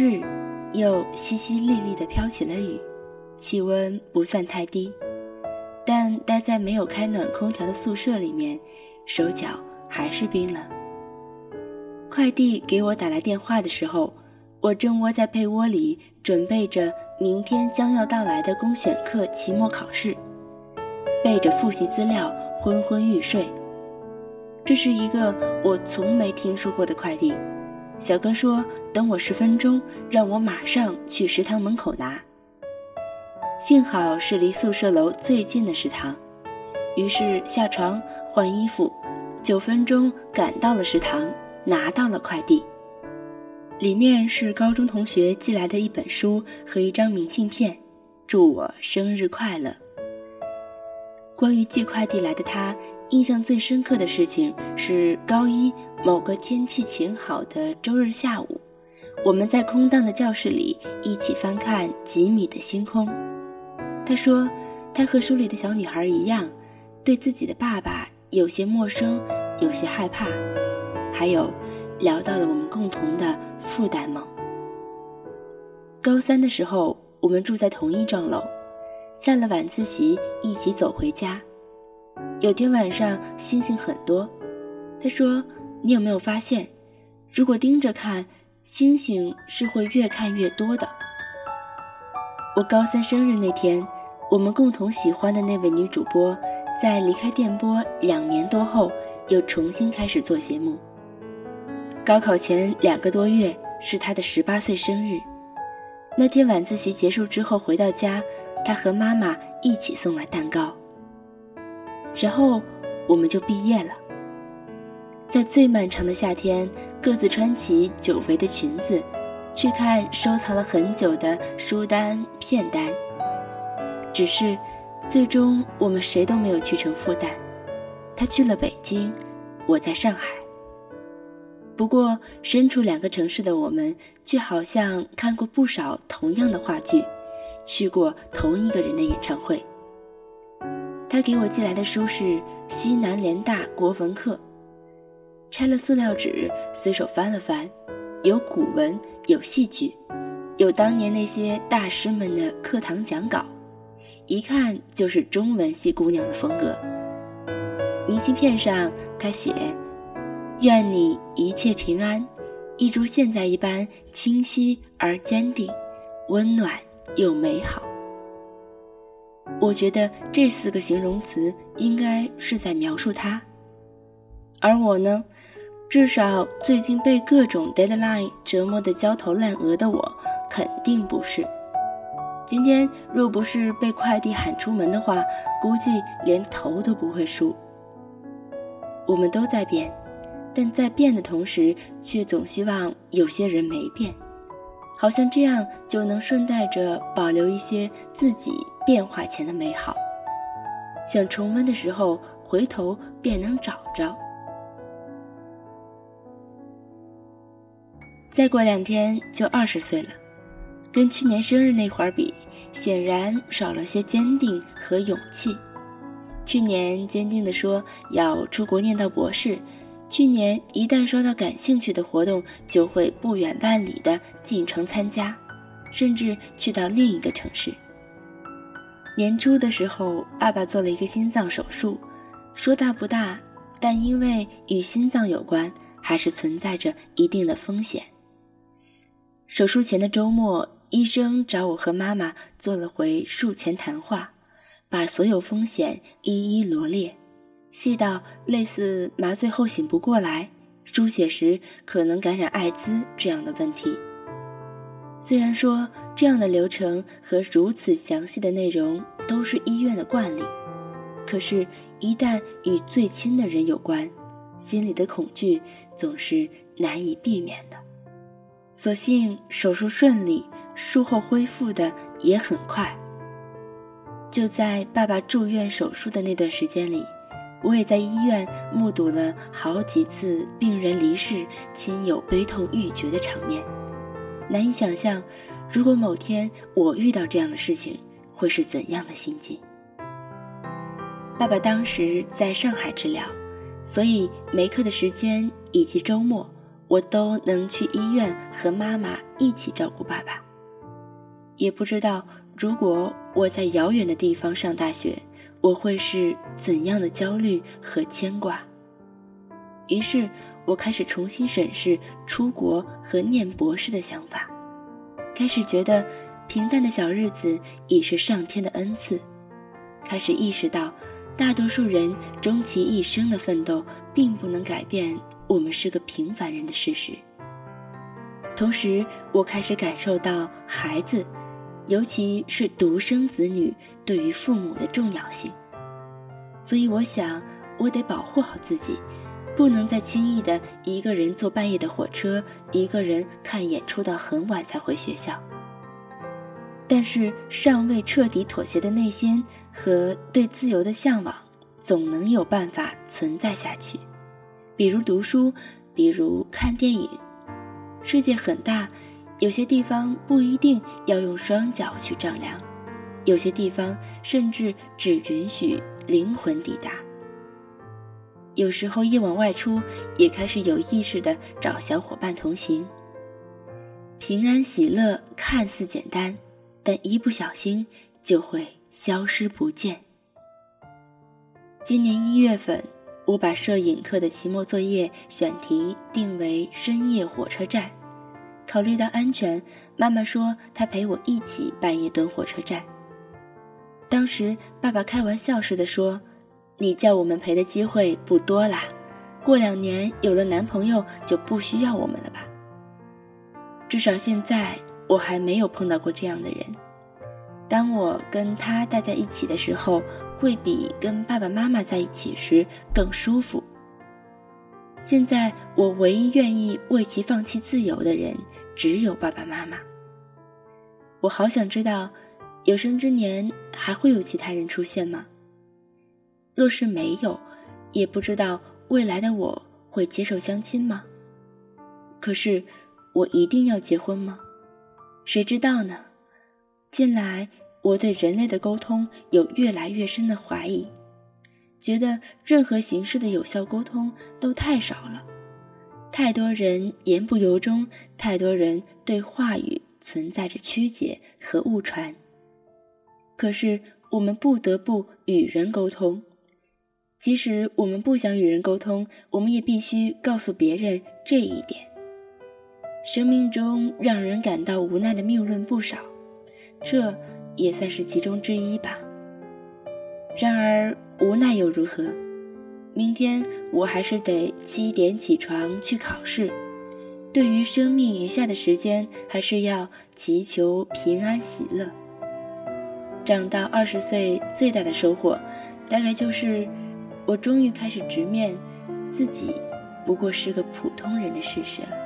日又淅淅沥沥地飘起了雨，气温不算太低，但待在没有开暖空调的宿舍里面，手脚还是冰冷。快递给我打来电话的时候，我正窝在被窝里准备着明天将要到来的公选课期末考试，背着复习资料昏昏欲睡。这是一个我从没听说过的快递。小哥说：“等我十分钟，让我马上去食堂门口拿。”幸好是离宿舍楼最近的食堂，于是下床换衣服，九分钟赶到了食堂，拿到了快递。里面是高中同学寄来的一本书和一张明信片，祝我生日快乐。关于寄快递来的他。印象最深刻的事情是高一某个天气晴好的周日下午，我们在空荡的教室里一起翻看几米的星空。他说，他和书里的小女孩一样，对自己的爸爸有些陌生，有些害怕，还有聊到了我们共同的复旦梦。高三的时候，我们住在同一幢楼，下了晚自习一起走回家。有天晚上星星很多，他说：“你有没有发现，如果盯着看，星星是会越看越多的。”我高三生日那天，我们共同喜欢的那位女主播，在离开电波两年多后，又重新开始做节目。高考前两个多月是她的十八岁生日，那天晚自习结束之后回到家，她和妈妈一起送来蛋糕。然后我们就毕业了，在最漫长的夏天，各自穿起久违的裙子，去看收藏了很久的书单片单。只是，最终我们谁都没有去成复旦，他去了北京，我在上海。不过，身处两个城市的我们，却好像看过不少同样的话剧，去过同一个人的演唱会。他给我寄来的书是西南联大国文课，拆了塑料纸，随手翻了翻，有古文，有戏剧，有当年那些大师们的课堂讲稿，一看就是中文系姑娘的风格。明信片上他写：“愿你一切平安，一如现在一般清晰而坚定，温暖又美好。”我觉得这四个形容词应该是在描述他，而我呢，至少最近被各种 deadline 折磨得焦头烂额的我，肯定不是。今天若不是被快递喊出门的话，估计连头都不会梳。我们都在变，但在变的同时，却总希望有些人没变。好像这样就能顺带着保留一些自己变化前的美好，想重温的时候回头便能找着。再过两天就二十岁了，跟去年生日那会儿比，显然少了些坚定和勇气。去年坚定地说要出国念到博士。去年一旦说到感兴趣的活动，就会不远万里的进城参加，甚至去到另一个城市。年初的时候，爸爸做了一个心脏手术，说大不大，但因为与心脏有关，还是存在着一定的风险。手术前的周末，医生找我和妈妈做了回术前谈话，把所有风险一一罗列。细到类似麻醉后醒不过来、输血时可能感染艾滋这样的问题。虽然说这样的流程和如此详细的内容都是医院的惯例，可是，一旦与最亲的人有关，心里的恐惧总是难以避免的。所幸手术顺利，术后恢复的也很快。就在爸爸住院手术的那段时间里。我也在医院目睹了好几次病人离世、亲友悲痛欲绝的场面，难以想象，如果某天我遇到这样的事情，会是怎样的心境。爸爸当时在上海治疗，所以没课的时间以及周末，我都能去医院和妈妈一起照顾爸爸。也不知道如果我在遥远的地方上大学，我会是怎样的焦虑和牵挂。于是，我开始重新审视出国和念博士的想法，开始觉得平淡的小日子已是上天的恩赐，开始意识到大多数人终其一生的奋斗，并不能改变我们是个平凡人的事实。同时，我开始感受到孩子，尤其是独生子女对于父母的重要性。所以，我想，我得保护好自己，不能再轻易的一个人坐半夜的火车，一个人看演出到很晚才回学校。但是，尚未彻底妥协的内心和对自由的向往，总能有办法存在下去。比如读书，比如看电影。世界很大，有些地方不一定要用双脚去丈量，有些地方甚至只允许灵魂抵达。有时候夜晚外出，也开始有意识的找小伙伴同行。平安喜乐看似简单，但一不小心就会消失不见。今年一月份。我把摄影课的期末作业选题定为深夜火车站，考虑到安全，妈妈说她陪我一起半夜蹲火车站。当时爸爸开玩笑似的说：“你叫我们陪的机会不多啦，过两年有了男朋友就不需要我们了吧？”至少现在我还没有碰到过这样的人。当我跟他待在一起的时候。会比跟爸爸妈妈在一起时更舒服。现在我唯一愿意为其放弃自由的人，只有爸爸妈妈。我好想知道，有生之年还会有其他人出现吗？若是没有，也不知道未来的我会接受相亲吗？可是，我一定要结婚吗？谁知道呢？近来。我对人类的沟通有越来越深的怀疑，觉得任何形式的有效沟通都太少了，太多人言不由衷，太多人对话语存在着曲解和误传。可是我们不得不与人沟通，即使我们不想与人沟通，我们也必须告诉别人这一点。生命中让人感到无奈的谬论不少，这。也算是其中之一吧。然而无奈又如何？明天我还是得七点起床去考试。对于生命余下的时间，还是要祈求平安喜乐。长到二十岁，最大的收获，大概就是我终于开始直面自己不过是个普通人的事实了。